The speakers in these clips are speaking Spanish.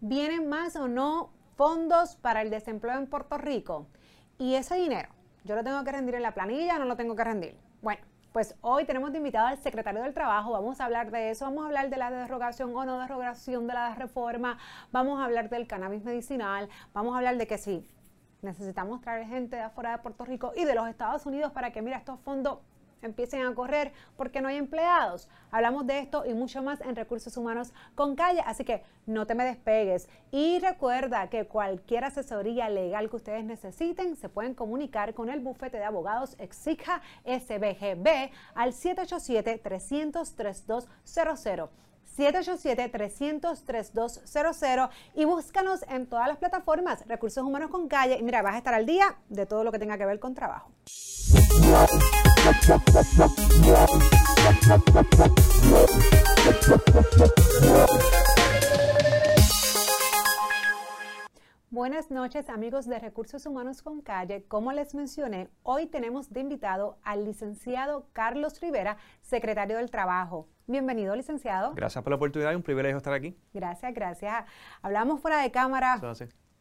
¿Vienen más o no fondos para el desempleo en Puerto Rico? Y ese dinero, ¿yo lo tengo que rendir en la planilla o no lo tengo que rendir? Bueno, pues hoy tenemos de invitado al secretario del Trabajo, vamos a hablar de eso, vamos a hablar de la derogación o no derogación de la reforma, vamos a hablar del cannabis medicinal, vamos a hablar de que sí, necesitamos traer gente de afuera de Puerto Rico y de los Estados Unidos para que, mira, estos fondos empiecen a correr porque no hay empleados. Hablamos de esto y mucho más en Recursos Humanos con Calle, así que no te me despegues. Y recuerda que cualquier asesoría legal que ustedes necesiten se pueden comunicar con el bufete de abogados Exija SBGB al 787-300-3200. 787-300-3200 y búscanos en todas las plataformas Recursos Humanos con Calle. Y mira, vas a estar al día de todo lo que tenga que ver con trabajo. Buenas noches amigos de Recursos Humanos con Calle. Como les mencioné, hoy tenemos de invitado al licenciado Carlos Rivera, secretario del Trabajo. Bienvenido, licenciado. Gracias por la oportunidad y un privilegio estar aquí. Gracias, gracias. Hablamos fuera de cámara.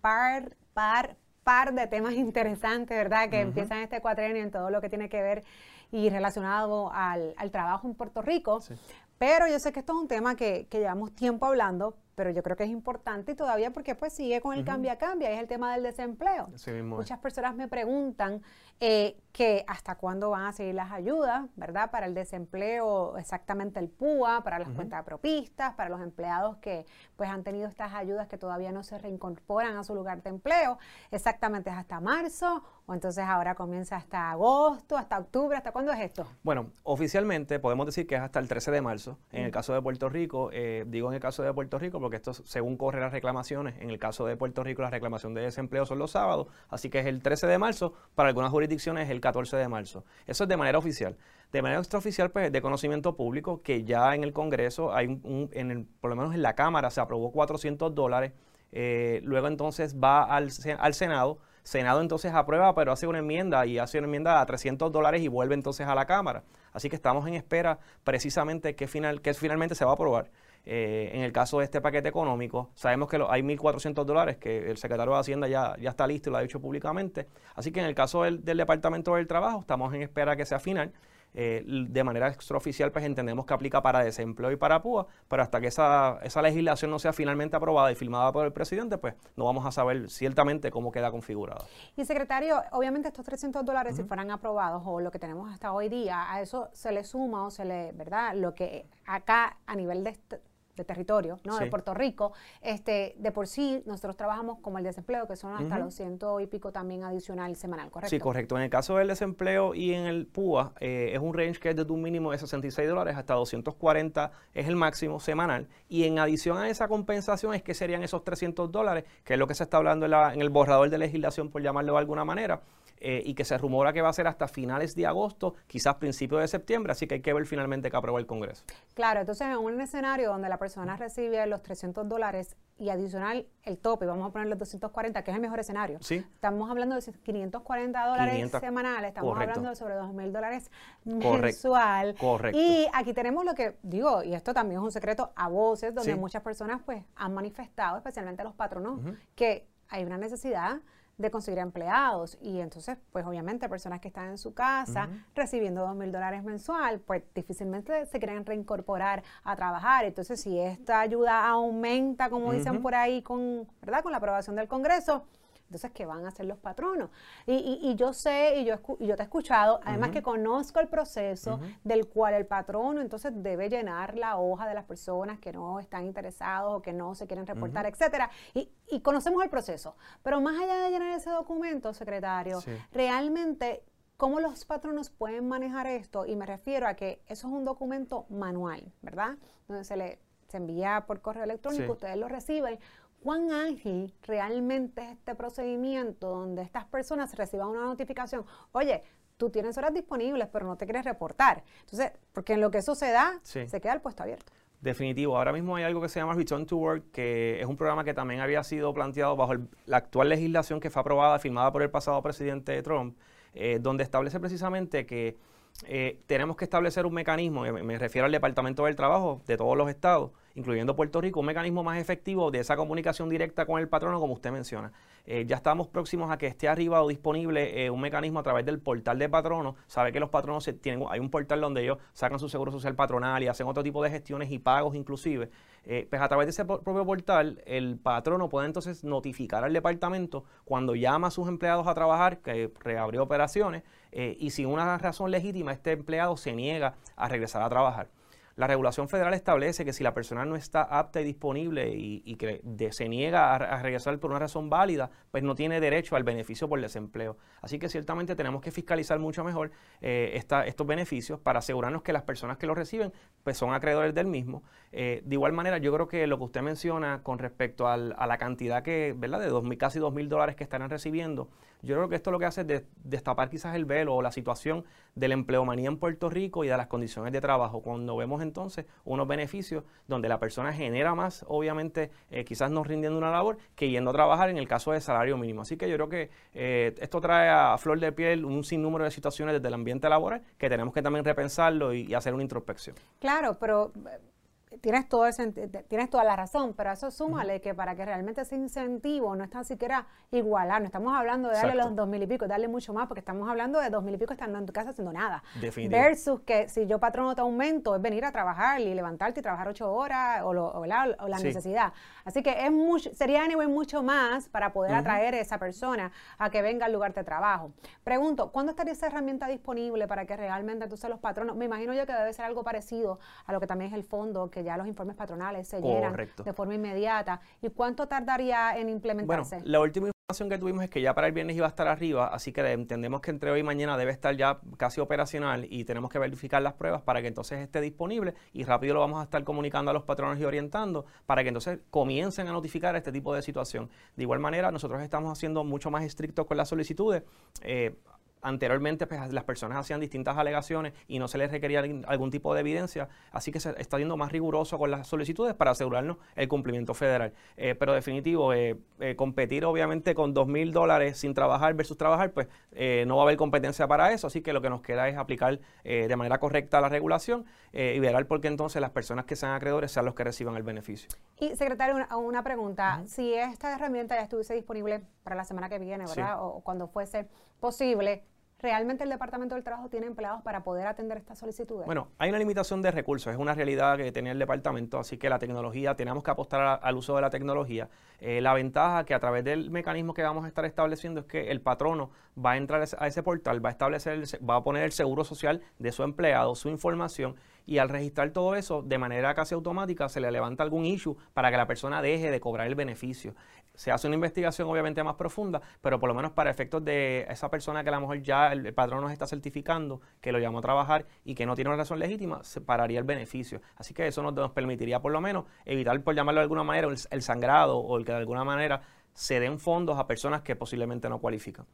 Par, par, par de temas interesantes, ¿verdad? Que empiezan este cuatrenio en todo lo que tiene que ver y relacionado al, trabajo en Puerto Rico. Pero yo sé que esto es un tema que, que llevamos tiempo hablando, pero yo creo que es importante y todavía porque pues sigue con el cambia cambia, es el tema del desempleo. Muchas personas me preguntan eh, que hasta cuándo van a seguir las ayudas, ¿verdad? Para el desempleo, exactamente el PUA, para las cuentas propistas, para los empleados que pues han tenido estas ayudas que todavía no se reincorporan a su lugar de empleo, exactamente es hasta marzo o entonces ahora comienza hasta agosto, hasta octubre, ¿hasta cuándo es esto? Bueno, oficialmente podemos decir que es hasta el 13 de marzo, en el caso de Puerto Rico, eh, digo en el caso de Puerto Rico porque esto según corre las reclamaciones, en el caso de Puerto Rico la reclamación de desempleo son los sábados, así que es el 13 de marzo, para algunas jurisdicciones es el 14 de marzo. Eso es de manera oficial. De manera extraoficial, pues es de conocimiento público que ya en el Congreso, hay un, en por lo menos en la Cámara, se aprobó 400 dólares, eh, luego entonces va al, al Senado, Senado entonces aprueba, pero hace una enmienda y hace una enmienda a 300 dólares y vuelve entonces a la Cámara. Así que estamos en espera precisamente final, que finalmente se va a aprobar. Eh, en el caso de este paquete económico, sabemos que hay 1.400 dólares que el secretario de Hacienda ya, ya está listo y lo ha dicho públicamente. Así que en el caso del, Departamento del Trabajo, estamos en espera que sea final. Eh, de manera extraoficial, pues entendemos que aplica para desempleo y para PUA, pero hasta que esa, esa legislación no sea finalmente aprobada y firmada por el presidente, pues no vamos a saber ciertamente cómo queda configurada. Y secretario, obviamente estos 300 dólares, si fueran aprobados o lo que tenemos hasta hoy día, a eso se le suma o se le, ¿verdad? Lo que acá a nivel de de territorio, ¿no? De Puerto Rico, este, de por sí nosotros trabajamos como el desempleo, que son hasta los ciento y pico también adicional semanal, ¿correcto? Sí, correcto. En el caso del desempleo y en el PUA, eh, es un range que es de un mínimo de 66 dólares hasta 240 es el máximo semanal. Y en adición a esa compensación es que serían esos 300 dólares, que es lo que se está hablando en, en el borrador de legislación, por llamarlo de alguna manera, eh, y que se rumora que va a ser hasta finales de agosto, quizás principios de septiembre, así que hay que ver finalmente qué aprueba el Congreso. Claro, entonces en un escenario donde la persona recibe los 300 dólares y adicional el tope, vamos a poner los 240, que es el mejor escenario. Sí. Estamos hablando de 540 dólares semanales, estamos hablando de sobre 2 mil dólares mensual. Correcto. Y aquí tenemos lo que digo, y esto también es un secreto a voces, donde muchas personas pues han manifestado, especialmente los patronos, que hay una necesidad de conseguir empleados. Y entonces, pues obviamente personas que están en su casa recibiendo dos mil dólares mensual, pues difícilmente se quieren reincorporar a trabajar. Entonces, si esta ayuda aumenta, como dicen por ahí, con, ¿verdad? con la aprobación del Congreso, entonces, ¿qué van a hacer los patronos? Y, y, yo sé, y yo, yo te he escuchado, además que conozco el proceso del cual el patrono entonces debe llenar la hoja de las personas que no están interesados o que no se quieren reportar, etcétera. Y, y, conocemos el proceso. Pero más allá de llenar ese documento, secretario, realmente ¿Cómo los patronos pueden manejar esto? Y me refiero a que eso es un documento manual, ¿verdad? Donde se le se envía por correo electrónico, ustedes lo reciben cuán ágil realmente es este procedimiento donde estas personas reciban una notificación, oye, tú tienes horas disponibles, pero no te quieres reportar. Entonces, porque en lo que eso se da, se queda el puesto abierto. Definitivo. Ahora mismo hay algo que se llama Return to Work, que es un programa que también había sido planteado bajo la actual legislación que fue aprobada, firmada por el pasado presidente Trump, eh, donde establece precisamente que eh, tenemos que establecer un mecanismo, me refiero al Departamento del Trabajo de todos los estados, incluyendo Puerto Rico, un mecanismo más efectivo de esa comunicación directa con el patrono, como usted menciona. Eh, ya estamos próximos a que esté arriba o disponible eh, un mecanismo a través del portal de patrono. Sabe que los patronos tienen, hay un portal donde ellos sacan su seguro social patronal y hacen otro tipo de gestiones y pagos inclusive. Eh, pues a través de ese propio portal, el patrono puede entonces notificar al departamento cuando llama a sus empleados a trabajar, que reabrió operaciones, y sin una razón legítima este empleado se niega a regresar a trabajar. La regulación federal establece que si la persona no está apta y disponible y, que se niega a, regresar por una razón válida, pues no tiene derecho al beneficio por desempleo. Así que ciertamente tenemos que fiscalizar mucho mejor eh, estos beneficios para asegurarnos que las personas que los reciben pues son acreedores del mismo. Eh, de igual manera, yo creo que lo que usted menciona con respecto a la cantidad que, ¿verdad? De dos mil, casi dos mil dólares que estarán recibiendo, yo creo que esto lo que hace es destapar quizás el velo o la situación de la empleomanía en Puerto Rico y de las condiciones de trabajo. Cuando vemos entonces unos beneficios donde la persona genera más, obviamente eh, quizás no rindiendo una labor, que yendo a trabajar en el caso de salario mínimo. Así que yo creo que eh, esto trae a flor de piel un sinnúmero de situaciones desde el ambiente laboral que tenemos que también repensarlo y, y hacer una introspección. Claro, pero tienes, todo tienes toda la razón, pero eso súmale que para que realmente ese incentivo no está siquiera igualar, no estamos hablando de darle los dos mil y pico, darle mucho más, porque estamos hablando de dos mil y pico estando en tu casa haciendo nada. Versus que si yo patrono te aumento, es venir a trabajar y levantarte y trabajar ocho horas o, la necesidad. Así que es mucho, sería anyway mucho más para poder atraer a esa persona a que venga al lugar de trabajo. Pregunto, ¿cuándo estaría esa herramienta disponible para que realmente entonces los patronos, me imagino yo que debe ser algo parecido a lo que también es el fondo que ya los informes patronales se llenan de forma inmediata. ¿Y cuánto tardaría en implementarse? Bueno, la última información que tuvimos es que ya para el viernes iba a estar arriba, así que entendemos que entre hoy y mañana debe estar ya casi operacional y tenemos que verificar las pruebas para que entonces esté disponible y rápido lo vamos a estar comunicando a los patronos y orientando para que entonces comiencen a notificar este tipo de situación. De igual manera, nosotros estamos haciendo mucho más estrictos con las solicitudes. Eh, Anteriormente, pues, las personas hacían distintas alegaciones y no se les requería algún tipo de evidencia, así que se está siendo más riguroso con las solicitudes para asegurarnos el cumplimiento federal. Eh, pero definitivo, eh, eh, competir obviamente con dos mil dólares sin trabajar versus trabajar, pues no va a haber competencia para eso, así que lo que nos queda es aplicar de manera correcta la regulación y ver por qué entonces las personas que sean acreedores sean los que reciban el beneficio. Y secretario, una, pregunta, si esta herramienta ya estuviese disponible para la semana que viene, ¿verdad? O cuando fuese posible, ¿Realmente el Departamento del Trabajo tiene empleados para poder atender estas solicitudes? Bueno, hay una limitación de recursos, es una realidad que tiene el departamento, así que la tecnología, tenemos que apostar al uso de la tecnología. Eh, la ventaja que a través del mecanismo que vamos a estar estableciendo es que el patrono va a entrar a ese portal, va a establecer, va a poner el seguro social de su empleado, su información y al registrar todo eso de manera casi automática se le levanta algún issue para que la persona deje de cobrar el beneficio. Se hace una investigación obviamente más profunda, pero por lo menos para efectos de esa persona que a lo mejor ya el, patrón nos está certificando, que lo llamó a trabajar y que no tiene una razón legítima, se pararía el beneficio. Así que eso nos, permitiría por lo menos evitar, por llamarlo de alguna manera, el sangrado o el que de alguna manera se den fondos a personas que posiblemente no cualifican.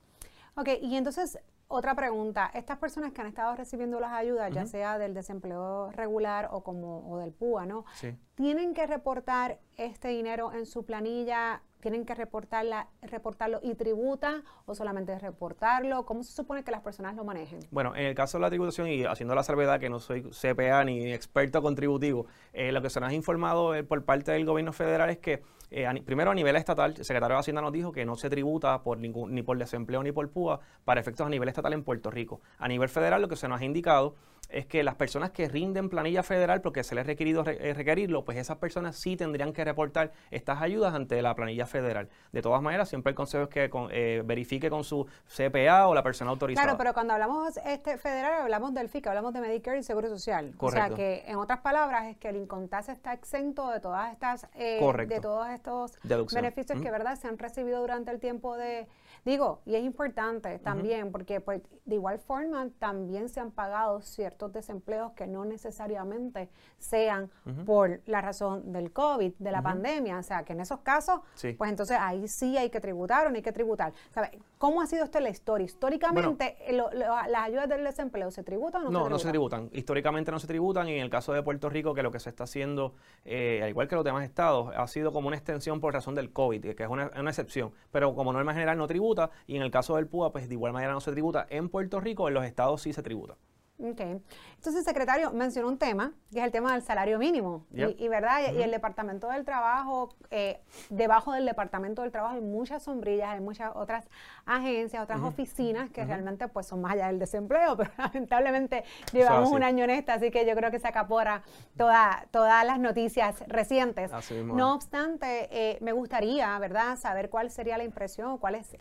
Ok, y entonces otra pregunta, estas personas que han estado recibiendo las ayudas, ya sea del desempleo regular o como o del PUA, ¿no? Sí. ¿Tienen que reportar este dinero en su planilla? ¿Tienen que reportarla, reportarlo y tributa o solamente reportarlo? ¿Cómo se supone que las personas lo manejen? Bueno, en el caso de la tributación y haciendo la salvedad que no soy CPA ni experto contributivo, eh, lo que se nos ha informado eh, por parte del gobierno federal es que eh, primero, a nivel estatal, el secretario de Hacienda nos dijo que no se tributa por ningún, ni por desempleo ni por PUA para efectos a nivel estatal en Puerto Rico. A nivel federal, lo que se nos ha indicado es que las personas que rinden planilla federal porque se les ha requerido eh, requerirlo, pues esas personas sí tendrían que reportar estas ayudas ante la planilla federal. De todas maneras, siempre el consejo es que eh, verifique con su CPA o la persona autorizada. Claro, pero cuando hablamos este federal hablamos del FICA, hablamos de Medicare y Seguro Social. Correcto. O sea que, en otras palabras, es que el Incontase está exento de todas estas, eh, de todos estos beneficios que, verdad, se han recibido durante el tiempo de, digo, y es importante también porque pues de igual forma también se han pagado ciertos desempleos que no necesariamente sean por la razón del COVID, de la pandemia. O sea, que en esos casos, pues entonces ahí sí hay que tributar o no hay que tributar. ¿Sabe? ¿Cómo ha sido usted la historia? Históricamente, eh, ¿las ayudas del desempleo se tributan o no, no se tributan? No, no se tributan. Históricamente no se tributan y en el caso de Puerto Rico, que lo que se está haciendo, eh, al igual que los demás estados, ha sido como una extensión por razón del COVID, que es una, una excepción. Pero como norma general no tributa y en el caso del PUA, pues de igual manera no se tributa. En Puerto Rico, en los estados sí se tributa. Okay. Entonces, secretario, mencionó un tema, que es el tema del salario mínimo. Y, verdad, y el Departamento del Trabajo, eh, debajo del Departamento del Trabajo hay muchas sombrillas, hay muchas otras agencias, otras oficinas que realmente pues son más allá del desempleo, pero lamentablemente llevamos un año en esta, así que yo creo que se acapora toda, todas las noticias recientes. no obstante, eh, me gustaría, ¿verdad?, saber cuál sería la impresión, cuál es,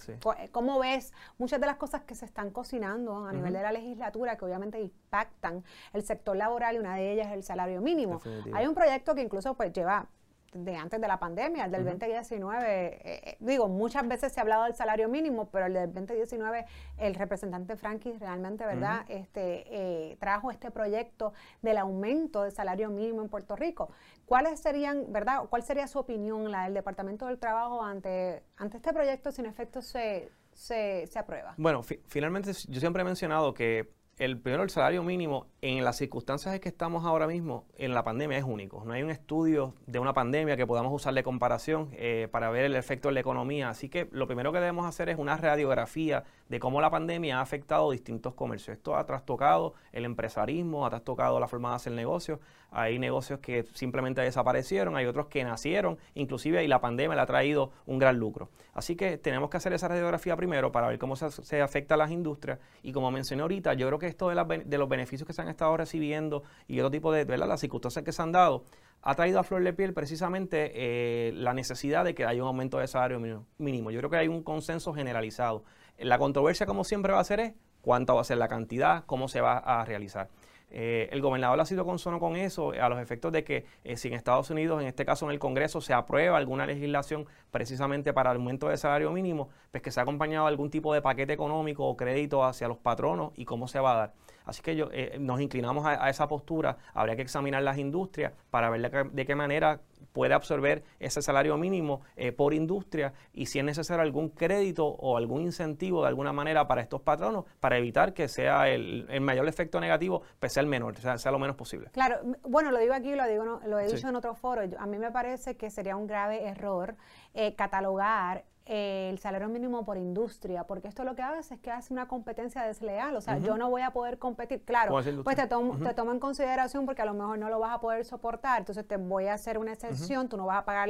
cómo ves muchas de las cosas que se están cocinando a nivel de la legislatura, que obviamente impactan el sector laboral y una de ellas es el salario mínimo. Hay un proyecto que incluso pues lleva de antes de la pandemia, el del 2019, eh, eh, digo, muchas veces se ha hablado del salario mínimo, pero el del 2019, el representante Frankie realmente, ¿verdad?, este, eh, trajo este proyecto del aumento del salario mínimo en Puerto Rico. ¿Cuáles serían, verdad, cuál sería su opinión, la del Departamento del Trabajo, ante, ante este proyecto, si en efecto se, se, aprueba? Bueno, finalmente yo siempre he mencionado que el primero, el salario mínimo, en las circunstancias en que estamos ahora mismo, en la pandemia es único. No hay un estudio de una pandemia que podamos usar de comparación eh, para ver el efecto en la economía. Así que lo primero que debemos hacer es una radiografía de cómo la pandemia ha afectado distintos comercios. Esto ha trastocado el empresarismo, ha trastocado la forma de hacer negocios. Hay negocios que simplemente desaparecieron, hay otros que nacieron, inclusive, y la pandemia le ha traído un gran lucro. Así que tenemos que hacer esa radiografía primero para ver cómo se, se afecta a las industrias. Y como mencioné ahorita, yo creo que esto de, de, los beneficios que se han estado recibiendo y otro tipo de, ¿verdad? las circunstancias que se han dado, ha traído a flor de piel precisamente eh, la necesidad de que haya un aumento de salario mínimo. Yo creo que hay un consenso generalizado. La controversia, como siempre va a ser, es cuánto va a ser la cantidad, cómo se va a realizar. Eh, el gobernador ha sido consono con eso a los efectos de que eh, si en Estados Unidos, en este caso en el Congreso, se aprueba alguna legislación precisamente para el aumento de salario mínimo, pues que se ha acompañado algún tipo de paquete económico o crédito hacia los patronos y cómo se va a dar. Así que yo, eh, nos inclinamos a, esa postura. Habría que examinar las industrias para ver de qué, manera puede absorber ese salario mínimo eh, por industria y si es necesario algún crédito o algún incentivo de alguna manera para estos patronos para evitar que sea el, mayor efecto negativo, pues sea el menor, sea, sea lo menos posible. Claro, bueno, lo digo aquí, lo digo, lo he dicho en otro foro. a mí me parece que sería un grave error eh, catalogar el salario mínimo por industria, porque esto lo que hace es que hace una competencia desleal, o sea, yo no voy a poder competir, claro, pues te tomo, te tomo en consideración porque a lo mejor no lo vas a poder soportar, entonces te voy a hacer una excepción, tú no vas a pagar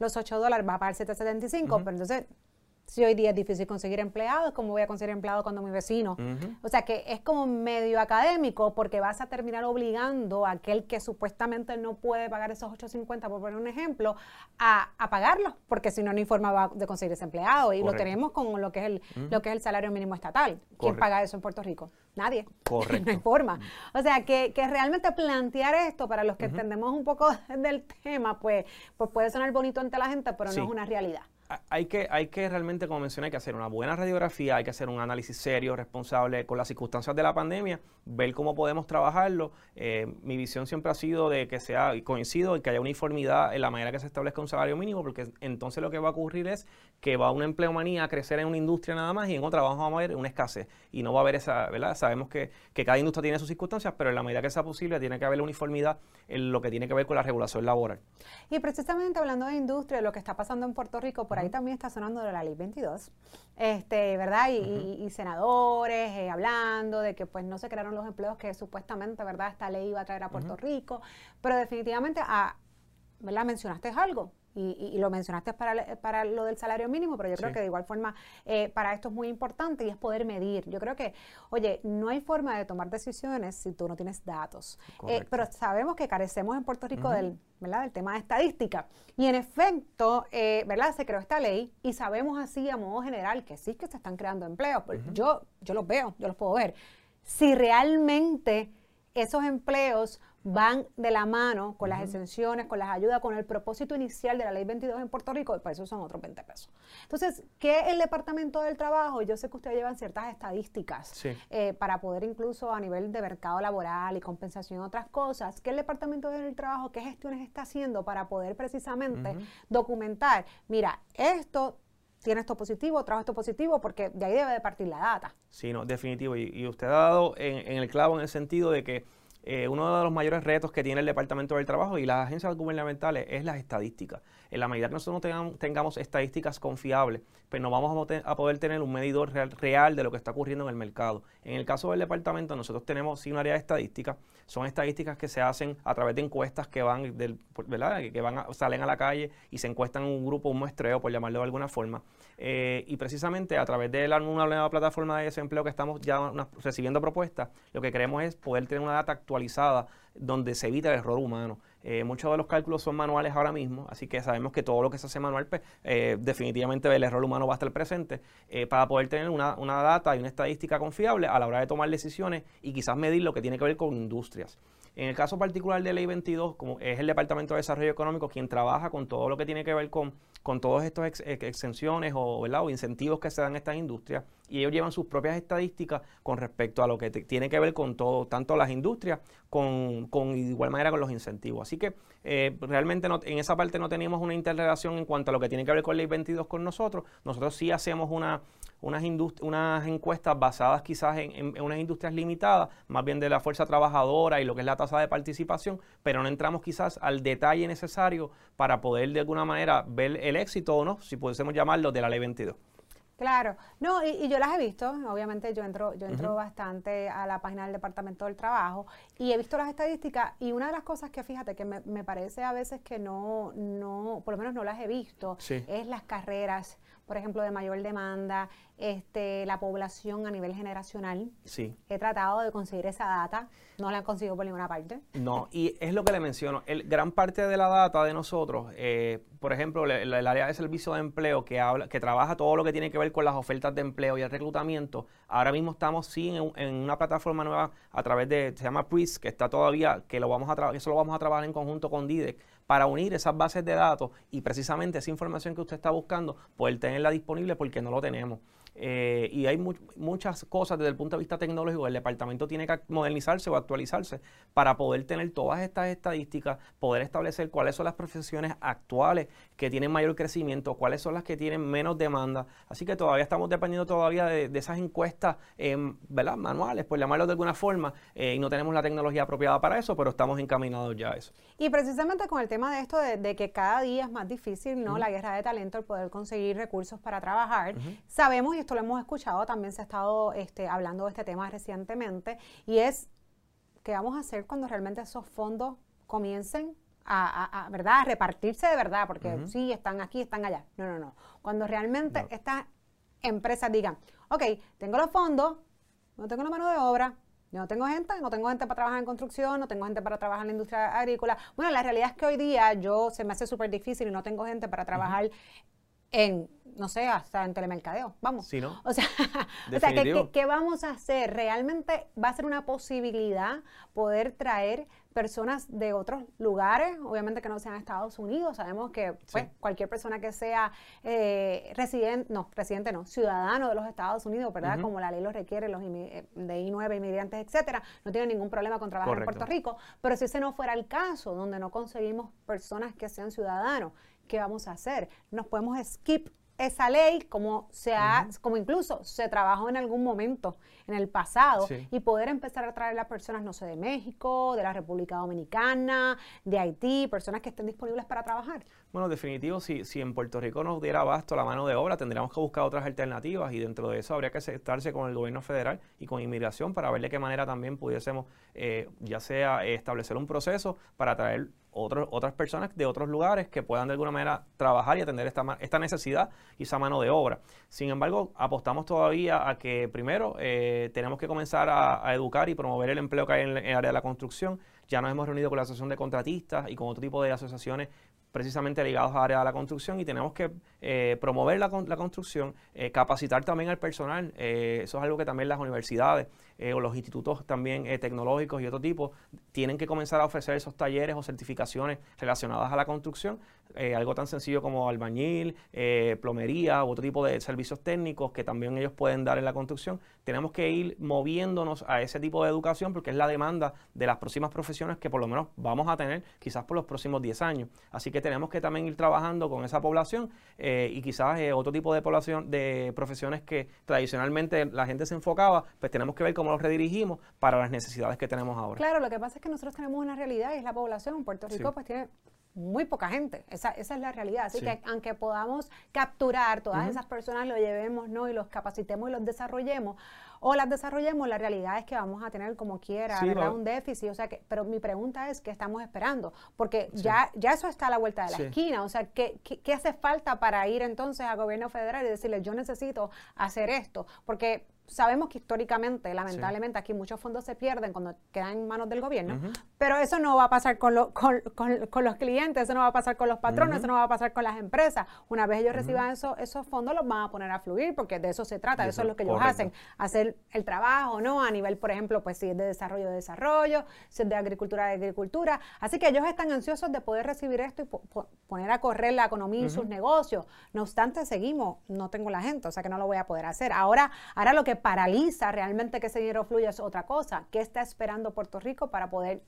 los 8 dólares, vas a pagar 775, pero entonces si hoy día es difícil conseguir empleados, ¿cómo voy a conseguir empleados cuando mi vecino? O sea que es como medio académico porque vas a terminar obligando a aquel que supuestamente no puede pagar esos 8.50, por poner un ejemplo, a, a pagarlo, porque si no, no hay forma de conseguir ese empleado. Y lo tenemos con lo que es el, lo que es el salario mínimo estatal. ¿Quién paga eso en Puerto Rico? Nadie. Correcto. no hay forma. O sea que, que realmente plantear esto para los que entendemos un poco del tema, pues, pues puede sonar bonito ante la gente, pero no es una realidad hay que, hay que realmente, como mencioné, hay que hacer una buena radiografía, hay que hacer un análisis serio, responsable con las circunstancias de la pandemia, ver cómo podemos trabajarlo. Eh, mi visión siempre ha sido de que sea, y coincido, y que haya uniformidad en la manera que se establezca un salario mínimo, porque entonces lo que va a ocurrir es que va una empleomanía a crecer en una industria nada más y en otra vamos a ver una escasez. Y no va a haber esa, ¿verdad? Sabemos que, que cada industria tiene sus circunstancias, pero en la medida que sea posible tiene que haber uniformidad en lo que tiene que ver con la regulación laboral. Y precisamente hablando de industria, lo que está pasando en Puerto Rico, por ahí también está sonando de la ley 22, este, ¿verdad? Y, senadores eh, hablando de que pues no se crearon los empleos que supuestamente, ¿verdad? Esta ley iba a traer a Puerto Rico, pero definitivamente, a, ¿verdad? Mencionaste algo, y, lo mencionaste para, para, lo del salario mínimo, pero yo creo que de igual forma eh, para esto es muy importante y es poder medir. Yo creo que, oye, no hay forma de tomar decisiones si tú no tienes datos. Eh, pero sabemos que carecemos en Puerto Rico del, ¿verdad? del tema de estadística. Y en efecto, eh, ¿verdad? Se creó esta ley y sabemos así a modo general que sí que se están creando empleos. Yo, yo los veo, yo los puedo ver. Si realmente esos empleos van de la mano con las exenciones, con las ayudas, con el propósito inicial de la ley 22 en Puerto Rico, para eso son otros 20 pesos. Entonces, ¿qué el Departamento del Trabajo? Yo sé que ustedes llevan ciertas estadísticas eh, para poder incluso a nivel de mercado laboral y compensación y otras cosas, ¿qué el Departamento del Trabajo, qué gestiones está haciendo para poder precisamente documentar, mira, esto tiene esto positivo, trajo esto positivo, porque de ahí debe de partir la data. Sí, no, definitivo. Y, usted ha dado en, el clavo en el sentido de que eh, uno de los mayores retos que tiene el Departamento del Trabajo y las agencias gubernamentales es las estadísticas. En la medida que nosotros no tengamos, estadísticas confiables, pues no vamos a, poder tener un medidor real, de lo que está ocurriendo en el mercado. En el caso del departamento, nosotros tenemos sí un área de estadísticas. Son estadísticas que se hacen a través de encuestas que van, del, ¿verdad? que van salen a la calle y se encuestan en un grupo, un muestreo, por llamarlo de alguna forma. Eh, y precisamente a través de una nueva plataforma de desempleo que estamos ya recibiendo propuestas, lo que queremos es poder tener una data actualizada donde se evita el error humano. Eh, muchos de los cálculos son manuales ahora mismo, así que sabemos que todo lo que se hace manual, pues, eh, definitivamente el error humano va a estar presente eh, para poder tener una, una, data y una estadística confiable a la hora de tomar decisiones y quizás medir lo que tiene que ver con industrias. En el caso particular de Ley 22, como es el Departamento de Desarrollo Económico quien trabaja con todo lo que tiene que ver con, con todas estas exenciones o, o, incentivos que se dan en estas industrias, y ellos llevan sus propias estadísticas con respecto a lo que tiene que ver con todo, tanto las industrias, con, con igual manera con los incentivos. Así que eh, realmente en esa parte no teníamos una interrelación en cuanto a lo que tiene que ver con Ley 22 con nosotros. Nosotros sí hacemos una, unas, unas encuestas basadas quizás en, unas industrias limitadas, más bien de la fuerza trabajadora y lo que es la tasa de participación, pero no entramos quizás al detalle necesario para poder de alguna manera ver el éxito o no, si pudiésemos llamarlo, de la ley 22. Claro, no, y, yo las he visto, obviamente yo entro, yo entro bastante a la página del Departamento del Trabajo y he visto las estadísticas y una de las cosas que fíjate que me, me parece a veces que no, no, por lo menos no las he visto, es las carreras por ejemplo, de mayor demanda, este, la población a nivel generacional. Sí. He tratado de conseguir esa data, no la he conseguido por ninguna parte. No, y es lo que le menciono, el, gran parte de la data de nosotros, eh, por ejemplo, el, área de servicio de empleo que habla, que trabaja todo lo que tiene que ver con las ofertas de empleo y el reclutamiento, ahora mismo estamos sí en, una plataforma nueva a través de, se llama PRIS, que está todavía, que lo vamos a eso lo vamos a trabajar en conjunto con DIDEC, para unir esas bases de datos y precisamente esa información que usted está buscando, poder tenerla disponible porque no lo tenemos. Eh, y hay muchas cosas desde el punto de vista tecnológico. El departamento tiene que modernizarse o actualizarse para poder tener todas estas estadísticas, poder establecer cuáles son las profesiones actuales que tienen mayor crecimiento, cuáles son las que tienen menos demanda. Así que todavía estamos dependiendo todavía de, esas encuestas ¿verdad? manuales, por llamarlo de alguna forma, eh, y no tenemos la tecnología apropiada para eso, pero estamos encaminados ya a eso. Y precisamente con el tema de esto de, que cada día es más difícil, ¿no? La guerra de talento, el poder conseguir recursos para trabajar. Sabemos, y esto lo hemos escuchado, también se ha estado este, hablando de este tema recientemente, y es qué vamos a hacer cuando realmente esos fondos comiencen a, ¿verdad? a repartirse de verdad, porque sí, están aquí, están allá. No, no, no. Cuando realmente estas empresas digan, ok, tengo los fondos, no tengo la mano de obra, no tengo gente, no tengo gente para trabajar en construcción, no tengo gente para trabajar en la industria agrícola. Bueno, la realidad es que hoy día yo se me hace súper difícil y no tengo gente para trabajar en, no sé, hasta en telemercadeo. Vamos. Sí, ¿no? O sea, o sea ¿qué, vamos a hacer? ¿Realmente va a ser una posibilidad poder traer personas de otros lugares, obviamente que no sean Estados Unidos. Sabemos que pues, cualquier persona que sea eh, residente, no, residente no, ciudadano de los Estados Unidos, ¿verdad? Como la ley lo requiere, los eh, de I9, inmigrantes, etcétera, no tienen ningún problema con trabajar en Puerto Rico. Pero si ese no fuera el caso, donde no conseguimos personas que sean ciudadanos, ¿qué vamos a hacer? Nos podemos skip esa ley como se ha, como incluso se trabajó en algún momento en el pasado y poder empezar a traer a las personas, no sé, de México, de la República Dominicana, de Haití, personas que estén disponibles para trabajar. Bueno, definitivo, si, si en Puerto Rico nos diera abasto la mano de obra, tendríamos que buscar otras alternativas y dentro de eso habría que sentarse con el gobierno federal y con inmigración para ver de qué manera también pudiésemos, eh, ya sea establecer un proceso para traer otras personas de otros lugares que puedan de alguna manera trabajar y atender esta, esta necesidad y esa mano de obra. Sin embargo, apostamos todavía a que primero eh, tenemos que comenzar a, educar y promover el empleo que hay en el área de la construcción. Ya nos hemos reunido con la Asociación de Contratistas y con otro tipo de asociaciones precisamente ligados a área de la construcción y tenemos que eh, promover la, la construcción, eh, capacitar también al personal. Eh, eso es algo que también las universidades o los institutos también tecnológicos y otro tipo tienen que comenzar a ofrecer esos talleres o certificaciones relacionadas a la construcción eh, algo tan sencillo como albañil, eh, plomería u otro tipo de servicios técnicos que también ellos pueden dar en la construcción. Tenemos que ir moviéndonos a ese tipo de educación porque es la demanda de las próximas profesiones que por lo menos vamos a tener quizás por los próximos 10 años. Así que tenemos que también ir trabajando con esa población eh, y quizás otro tipo de población de profesiones que tradicionalmente la gente se enfocaba, pues tenemos que ver cómo los redirigimos para las necesidades que tenemos ahora. Claro, lo que pasa es que nosotros tenemos una realidad y es la población. Puerto Rico pues tiene muy poca gente. Esa, esa es la realidad. Así que aunque podamos capturar todas esas personas, lo llevemos ¿no? y los capacitemos y los desarrollemos, o las desarrollemos, la realidad es que vamos a tener como quiera, Un déficit. O sea que, pero mi pregunta es, ¿qué estamos esperando? Porque ya, ya eso está a la vuelta de la esquina. O sea, ¿qué, ¿qué, hace falta para ir entonces al gobierno federal y decirle, yo necesito hacer esto? Porque sabemos que históricamente, lamentablemente, aquí muchos fondos se pierden cuando quedan en manos del gobierno, pero eso no va a pasar con, con, con, los clientes, eso no va a pasar con los patrones, eso no va a pasar con las empresas. Una vez ellos reciban eso, esos fondos, los van a poner a fluir, porque de eso se trata, eso, es lo que ellos hacen, hacer el trabajo, ¿no? A nivel, por ejemplo, pues si es de desarrollo de desarrollo, si es de agricultura de agricultura. Así que ellos están ansiosos de poder recibir esto y poner a correr la economía y sus negocios. No obstante, seguimos, no tengo la gente, o sea que no lo voy a poder hacer. Ahora, ahora lo que paraliza realmente que ese dinero fluya es otra cosa. ¿Qué está esperando Puerto Rico para poder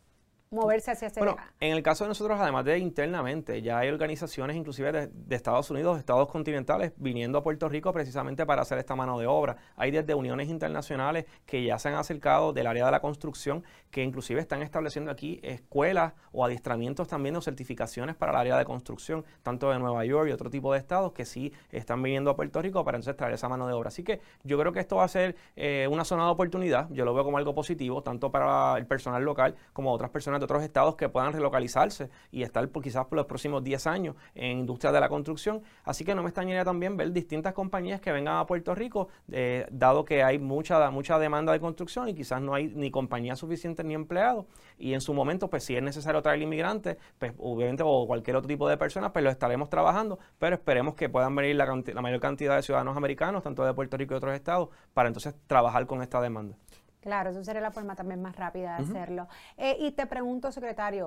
moverse hacia ese bueno, en el caso de nosotros, además de internamente, ya hay organizaciones inclusive de, Estados Unidos, estados continentales, viniendo a Puerto Rico precisamente para hacer esta mano de obra. Hay desde uniones internacionales que ya se han acercado del área de la construcción, que inclusive están estableciendo aquí escuelas o adiestramientos también o certificaciones para el área de construcción, tanto de Nueva York y otro tipo de estados que sí están viniendo a Puerto Rico para entonces traer esa mano de obra. Así que yo creo que esto va a ser eh, una zona de oportunidad, yo lo veo como algo positivo, tanto para el personal local como otras personas otros estados que puedan relocalizarse y estar por, quizás por los próximos 10 años en industria de la construcción. Así que no me extrañaría también ver distintas compañías que vengan a Puerto Rico, eh, dado que hay mucha, mucha demanda de construcción y quizás no hay ni compañía suficiente ni empleados. Y en su momento, pues si es necesario traer inmigrantes, pues obviamente o cualquier otro tipo de personas, pues lo estaremos trabajando, pero esperemos que puedan venir la, la mayor cantidad de ciudadanos americanos, tanto de Puerto Rico y otros estados, para entonces trabajar con esta demanda. Claro, eso sería la forma también más rápida de hacerlo. Eh, y te pregunto, secretario,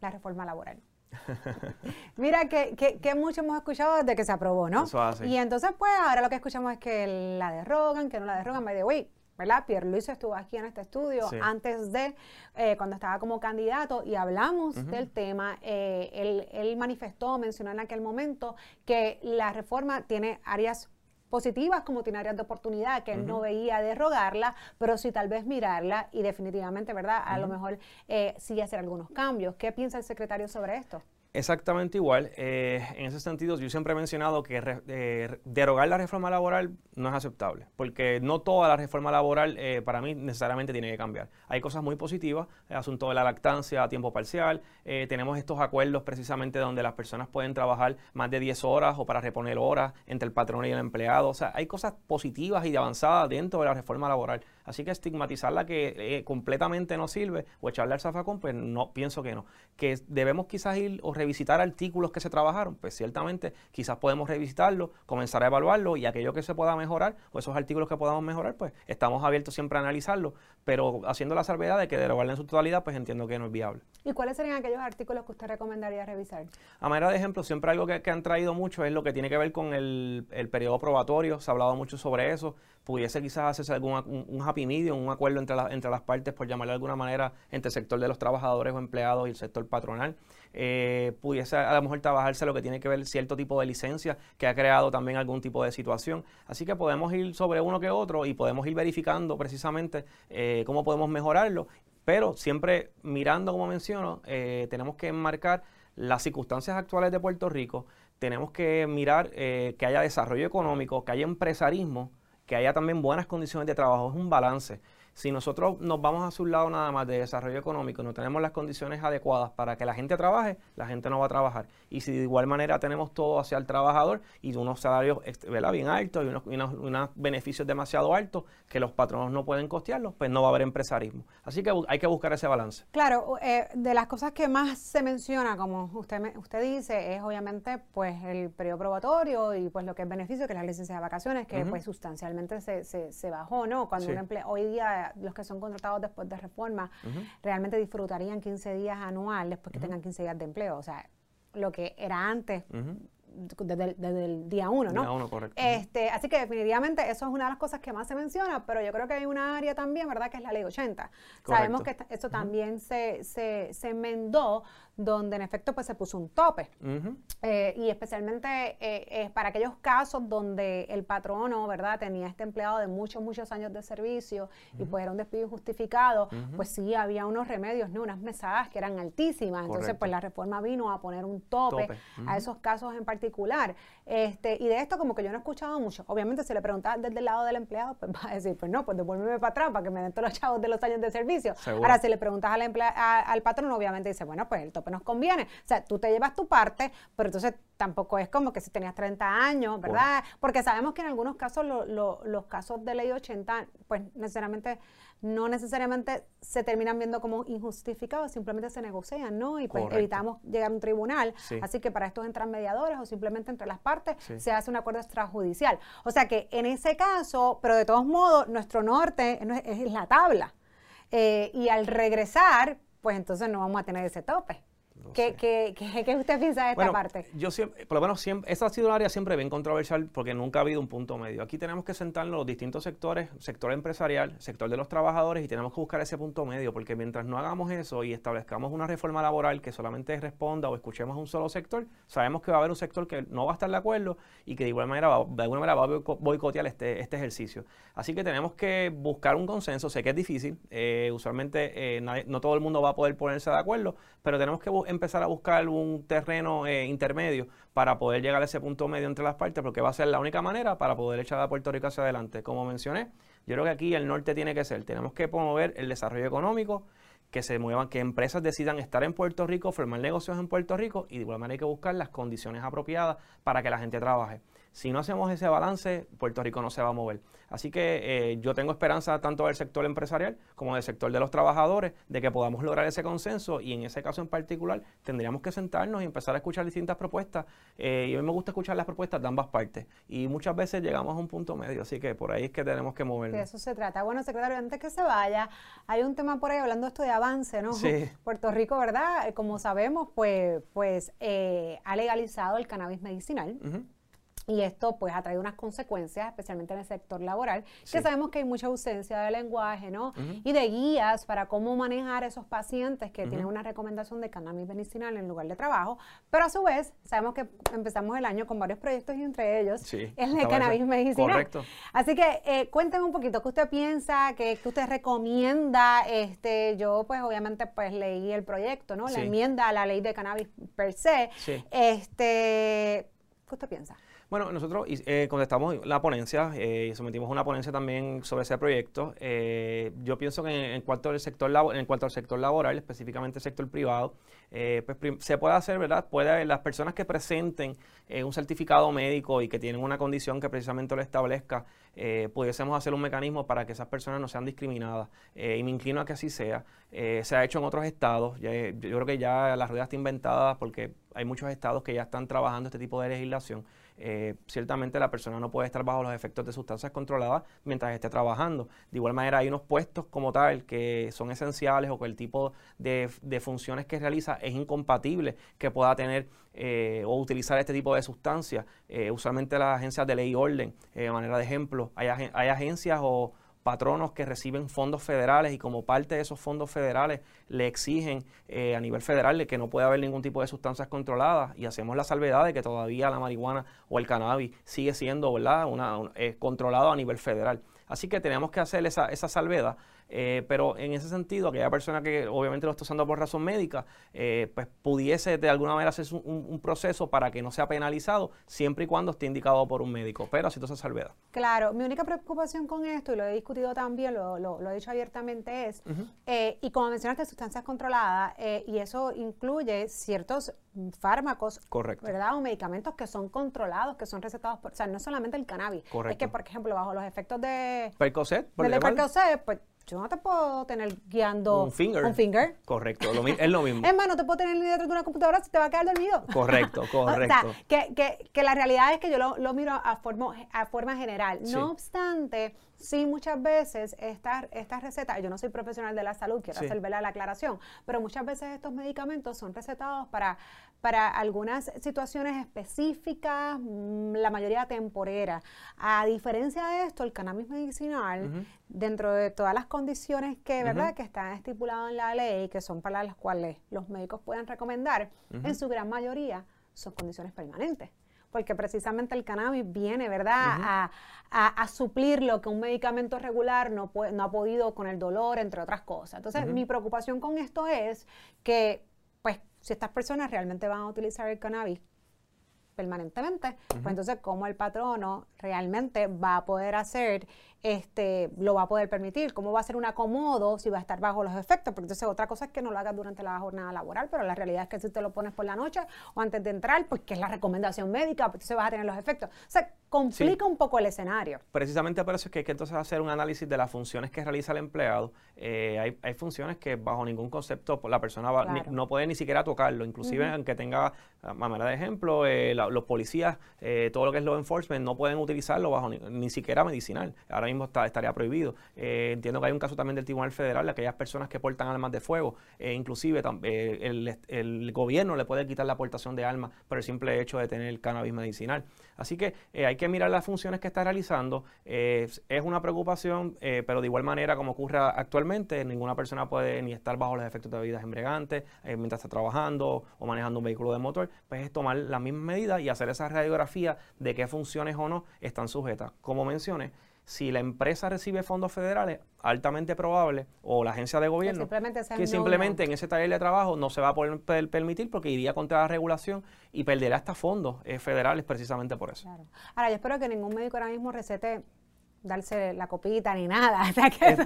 la reforma laboral. Mira que, que, mucho hemos escuchado desde que se aprobó, ¿no? Y entonces, pues, ahora lo que escuchamos es que la derrogan, que no la derrogan, by the way, ¿verdad? Pierre Luis estuvo aquí en este estudio antes de, eh, cuando estaba como candidato, y hablamos del tema. Eh, él, él manifestó, mencionó en aquel momento que la reforma tiene áreas positivas como tiene áreas de oportunidad que él no veía derrogarla, pero sí tal vez mirarla y definitivamente, ¿verdad? A lo mejor eh, sí hacer algunos cambios. ¿Qué piensa el secretario sobre esto? Exactamente igual. Eh, en ese sentido, yo siempre he mencionado que eh, derogar la reforma laboral no es aceptable, porque no toda la reforma laboral eh, para mí necesariamente tiene que cambiar. Hay cosas muy positivas, el asunto de la lactancia a tiempo parcial, tenemos estos acuerdos precisamente donde las personas pueden trabajar más de 10 horas o para reponer horas entre el patrón y el empleado. O sea, hay cosas positivas y avanzadas dentro de la reforma laboral. Así que estigmatizarla que eh, completamente no sirve o echarle al zafacón, pues no, pienso que no. Que debemos quizás ir o revisitar artículos que se trabajaron, pues ciertamente quizás podemos revisitarlo, comenzar a evaluarlo y aquello que se pueda mejorar o esos artículos que podamos mejorar, pues estamos abiertos siempre a analizarlo, pero haciendo la salvedad de que derogarla en su totalidad, pues entiendo que no es viable. ¿Y cuáles serían aquellos artículos que usted recomendaría revisar? A manera de ejemplo, siempre algo que, han traído mucho es lo que tiene que ver con el, el periodo probatorio, se ha hablado mucho sobre eso, pudiese quizás hacerse algún un, happy medium, un acuerdo entre, entre las partes, por llamarlo de alguna manera, entre el sector de los trabajadores o empleados y el sector patronal. Eh, pudiese a lo mejor trabajarse lo que tiene que ver cierto tipo de licencia que ha creado también algún tipo de situación. Así que podemos ir sobre uno que otro y podemos ir verificando precisamente eh, cómo podemos mejorarlo, pero siempre mirando, como menciono, eh, tenemos que enmarcar las circunstancias actuales de Puerto Rico, tenemos que mirar que haya desarrollo económico, que haya empresarismo, que haya también buenas condiciones de trabajo, es un balance. Si nosotros nos vamos a su lado nada más de desarrollo económico, no tenemos las condiciones adecuadas para que la gente trabaje, la gente no va a trabajar. Y si de igual manera tenemos todo hacia el trabajador y unos salarios bien altos y unos, beneficios demasiado altos que los patronos no pueden costearlos, pues no va a haber empresarismo. Así que hay que buscar ese balance. Claro, eh, de las cosas que más se menciona, como usted, usted dice, es obviamente pues el periodo probatorio y pues lo que es beneficio, que es la licencia de vacaciones, que pues sustancialmente se, se, bajó, ¿no? Cuando un empleo, hoy día los que son contratados después de reforma realmente disfrutarían 15 días anual después que tengan 15 días de empleo. O sea, lo que era antes desde, el día uno, ¿no? Día uno, correcto. Este, así que definitivamente eso es una de las cosas que más se menciona, pero yo creo que hay una área también, ¿verdad?, que es la ley 80. Sabemos que eso también se, se, se enmendó donde en efecto pues se puso un tope. Eh, y especialmente eh, para aquellos casos donde el patrono, ¿verdad?, tenía este empleado de muchos, muchos años de servicio y pues era un despido injustificado, pues sí había unos remedios, ¿no? Unas mesadas que eran altísimas. Entonces, pues la reforma vino a poner un tope, a esos casos en particular. Este, y de esto como que yo no he escuchado mucho. Obviamente si le preguntas desde el lado del empleado, pues va a decir, pues no, pues devuélveme para atrás para que me den todos los chavos de los años de servicio. Ahora, si le preguntas al, al patrón, obviamente dice, bueno, pues el tope nos conviene. O sea, tú te llevas tu parte, pero entonces tampoco es como que si tenías 30 años, ¿verdad? Porque sabemos que en algunos casos los casos de ley 80, pues necesariamente no necesariamente se terminan viendo como injustificados, simplemente se negocian, ¿no? Y pues evitamos llegar a un tribunal. Así que para estos entran mediadores o simplemente entre las partes se hace un acuerdo extrajudicial. O sea que en ese caso, pero de todos modos, nuestro norte es, la tabla. Eh, y al regresar, pues entonces no vamos a tener ese tope. ¿Qué, qué, qué, usted piensa de esta parte? Yo siempre, por lo menos siempre, esta ha sido un área siempre bien controversial porque nunca ha habido un punto medio. Aquí tenemos que sentarnos los distintos sectores, sector empresarial, sector de los trabajadores y tenemos que buscar ese punto medio porque mientras no hagamos eso y establezcamos una reforma laboral que solamente responda o escuchemos a un solo sector, sabemos que va a haber un sector que no va a estar de acuerdo y que de igual manera va, de alguna manera va a boicotear este, este ejercicio. Así que tenemos que buscar un consenso. Sé que es difícil, eh, usualmente eh, no todo el mundo va a poder ponerse de acuerdo, pero tenemos que empezar a buscar un terreno eh, intermedio para poder llegar a ese punto medio entre las partes, porque va a ser la única manera para poder echar a Puerto Rico hacia adelante. Como mencioné, yo creo que aquí el norte tiene que ser, tenemos que promover el desarrollo económico, que se muevan, que empresas decidan estar en Puerto Rico, formar negocios en Puerto Rico y de igual manera hay que buscar las condiciones apropiadas para que la gente trabaje. Si no hacemos ese balance, Puerto Rico no se va a mover. Así que eh, yo tengo esperanza tanto del sector empresarial como del sector de los trabajadores de que podamos lograr ese consenso y en ese caso en particular tendríamos que sentarnos y empezar a escuchar distintas propuestas. Eh, y a mí me gusta escuchar las propuestas de ambas partes y muchas veces llegamos a un punto medio, así que por ahí es que tenemos que movernos. De eso se trata. Bueno, secretario, antes que se vaya, hay un tema por ahí hablando esto de avance, ¿no? Sí. Puerto Rico, ¿verdad? Eh, como sabemos, pues, pues ha legalizado el cannabis medicinal. Y esto pues ha traído unas consecuencias, especialmente en el sector laboral, que sabemos que hay mucha ausencia de lenguaje, ¿no? Y de guías para cómo manejar esos pacientes que tienen una recomendación de cannabis medicinal en lugar de trabajo. Pero a su vez, sabemos que empezamos el año con varios proyectos y entre ellos el de cannabis medicinal. Correcto. Así que eh, un poquito, ¿qué usted piensa? ¿Qué, usted recomienda? Este, yo pues obviamente pues leí el proyecto, ¿no? La enmienda a la ley de cannabis per se. Este, ¿Qué usted piensa? Bueno, nosotros eh, contestamos la ponencia eh, y sometimos una ponencia también sobre ese proyecto. Eh, yo pienso que en, cuanto al sector en cuanto al sector laboral, específicamente el sector privado, pues se puede hacer, ¿verdad? Puede las personas que presenten un certificado médico y que tienen una condición que precisamente lo establezca, pudiésemos hacer un mecanismo para que esas personas no sean discriminadas. y me inclino a que así sea. se ha hecho en otros estados. yo creo que ya la rueda está inventada porque hay muchos estados que ya están trabajando este tipo de legislación. Eh, ciertamente la persona no puede estar bajo los efectos de sustancias controladas mientras esté trabajando. De igual manera hay unos puestos como tal que son esenciales o que el tipo de, funciones que realiza es incompatible que pueda tener eh, o utilizar este tipo de sustancias. Eh, usualmente las agencias de ley y orden, de manera de ejemplo, hay, hay agencias o patronos que reciben fondos federales y como parte de esos fondos federales le exigen eh, a nivel federal que no puede haber ningún tipo de sustancias controladas y hacemos la salvedad de que todavía la marihuana o el cannabis sigue siendo ¿verdad? Una, eh, controlado a nivel federal. Así que tenemos que hacer esa, esa salvedad eh, pero en ese sentido, aquella persona que obviamente lo está usando por razón médica, eh, pues pudiese de alguna manera hacer un, proceso para que no sea penalizado, siempre y cuando esté indicado por un médico, pero así se salvedad. Claro, mi única preocupación con esto, y lo he discutido también, lo, lo, he dicho abiertamente, es, eh, y como mencionaste, sustancias controladas, y eso incluye ciertos fármacos, Correcto. ¿verdad? O medicamentos que son controlados, que son recetados por, o sea, no solamente el cannabis, Correcto. es que, por ejemplo, bajo los efectos de... Percocet, por de Percocet, pues yo no te puedo tener guiando un finger. Un finger. Correcto, es lo mismo. es más, no te puedo tener ni detrás de una computadora si te va a quedar dormido. Correcto, correcto. o sea, que, que, que, la realidad es que yo lo, lo miro a forma, a forma general. No obstante, sí muchas veces estas esta recetas, yo no soy profesional de la salud, quiero hacer la aclaración, pero muchas veces estos medicamentos son recetados para para algunas situaciones específicas, mm, la mayoría temporera. A diferencia de esto, el cannabis medicinal, dentro de todas las condiciones que, ¿verdad? que están estipuladas en la ley, que son para las cuales los médicos pueden recomendar, en su gran mayoría son condiciones permanentes porque precisamente el cannabis viene, ¿verdad?, a, suplir lo que un medicamento regular no, no ha podido con el dolor, entre otras cosas. Entonces, mi preocupación con esto es que, pues, si estas personas realmente van a utilizar el cannabis permanentemente, pues entonces cómo el patrono realmente va a poder hacer, este, lo va a poder permitir, cómo va a ser un acomodo si va a estar bajo los efectos, porque entonces otra cosa es que no lo hagas durante la jornada laboral, pero la realidad es que si te lo pones por la noche o antes de entrar, pues que es la recomendación médica, pues entonces vas a tener los efectos. O sea, complica un poco el escenario. Precisamente por eso es que hay que entonces hacer un análisis de las funciones que realiza el empleado. Eh, hay, funciones que bajo ningún concepto la persona no puede ni siquiera tocarlo, inclusive aunque tenga, a manera de ejemplo, eh, los policías, eh, todo lo que es law enforcement, no pueden utilizarlo bajo ni, siquiera medicinal. Ahora mismo estaría prohibido. entiendo que hay un caso también del Tribunal Federal de aquellas personas que portan armas de fuego, inclusive el, el, gobierno le puede quitar la aportación de armas por el simple hecho de tener cannabis medicinal. Así que hay que mirar las funciones que está realizando. es una preocupación, eh, pero de igual manera, como ocurre actualmente, ninguna persona puede ni estar bajo los efectos de bebidas embriagantes eh, mientras está trabajando o manejando un vehículo de motor. Pues es tomar las mismas medidas y hacer esa radiografía de qué funciones o no están sujetas. Como mencioné, si la empresa recibe fondos federales, altamente probable, o la agencia de gobierno, que simplemente, en ese taller de trabajo no se va a poder permitir porque iría contra la regulación y perderá hasta fondos eh, federales precisamente por eso. Ahora, yo espero que ningún médico ahora mismo recete darse la copita ni nada. O sea que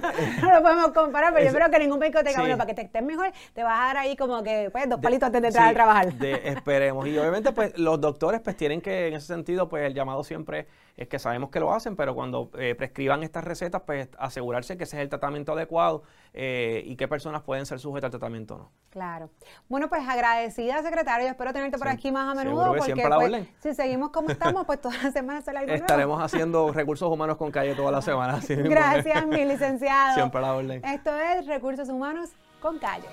no lo podemos comparar, pero yo espero que ningún médico tenga, bueno, para que te estés mejor, te vas a dar ahí como que pues, dos palitos antes de entrar a trabajar. esperemos. Y obviamente, pues, los doctores pues tienen que, en ese sentido, pues el llamado siempre es que sabemos que lo hacen, pero cuando eh, prescriban estas recetas, pues asegurarse que ese es el tratamiento adecuado eh, y qué personas pueden ser sujetas al tratamiento o no. Claro. Bueno, pues agradecida, secretario. Espero tenerte por aquí más a menudo. porque, pues, si seguimos como estamos, pues toda la semana se la Estaremos haciendo recursos humanos con calle toda la semana. Gracias, mi licenciado. Siempre la orden. Esto es Recursos Humanos con calle.